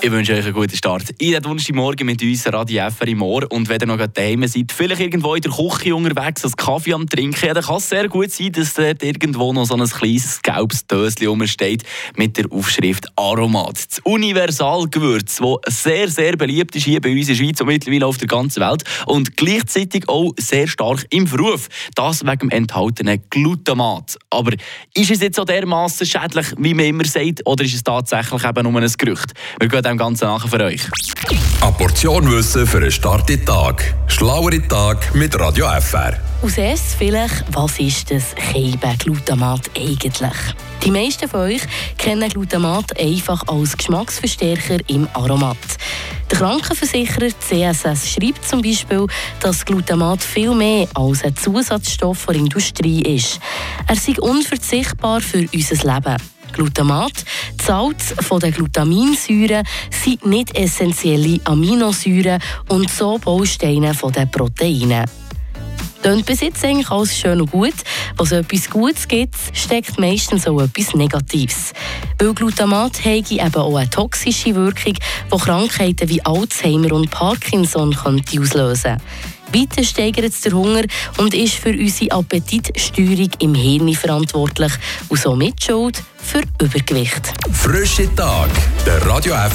Ich wünsche euch einen guten Start. In den Donnerstagmorgen mit uns Radio FR im Ohr. Und wenn ihr noch daheim seid, vielleicht irgendwo in der Küche unterwegs, einen Kaffee am Trinken, dann kann es sehr gut sein, dass dort irgendwo noch so ein kleines gelbes Döschen rumsteht mit der Aufschrift Aromat. Das Universalgewürz, das sehr, sehr beliebt ist hier bei uns in der Schweiz und mittlerweile auf der ganzen Welt. Und gleichzeitig auch sehr stark im Verruf. Das wegen dem enthaltenen Glutamat. Aber ist es jetzt so dermaßen schädlich, wie man immer sagt, oder ist es tatsächlich eben nur ein Gerücht? Wir gehen dem Ganzen nachher für euch. Eine Portion Wissen für einen starken Tag. Schlauere Tag mit Radio FR. Als erstes vielleicht, was ist das Glutamat eigentlich? Die meisten von euch kennen Glutamat einfach als Geschmacksverstärker im Aromat. Der Krankenversicherer CSS schreibt zum Beispiel, dass Glutamat viel mehr als ein Zusatzstoff der Industrie ist. Er sei unverzichtbar für unser Leben. Glutamat, die Salz von den Glutaminsäuren sind nicht essentielle Aminosäuren und so Bausteine von den Proteinen. Klingt bis jetzt eigentlich alles schön und gut. Was etwas Gutes gibt, steckt meistens auch etwas Negatives. Weil Glutamat hat eben auch eine toxische Wirkung, die Krankheiten wie Alzheimer und Parkinson könnte auslösen weiter steigert es den Hunger und ist für unsere Appetitsteuerung im Hirn verantwortlich und somit schuld für Übergewicht. Frische Tag, der Radio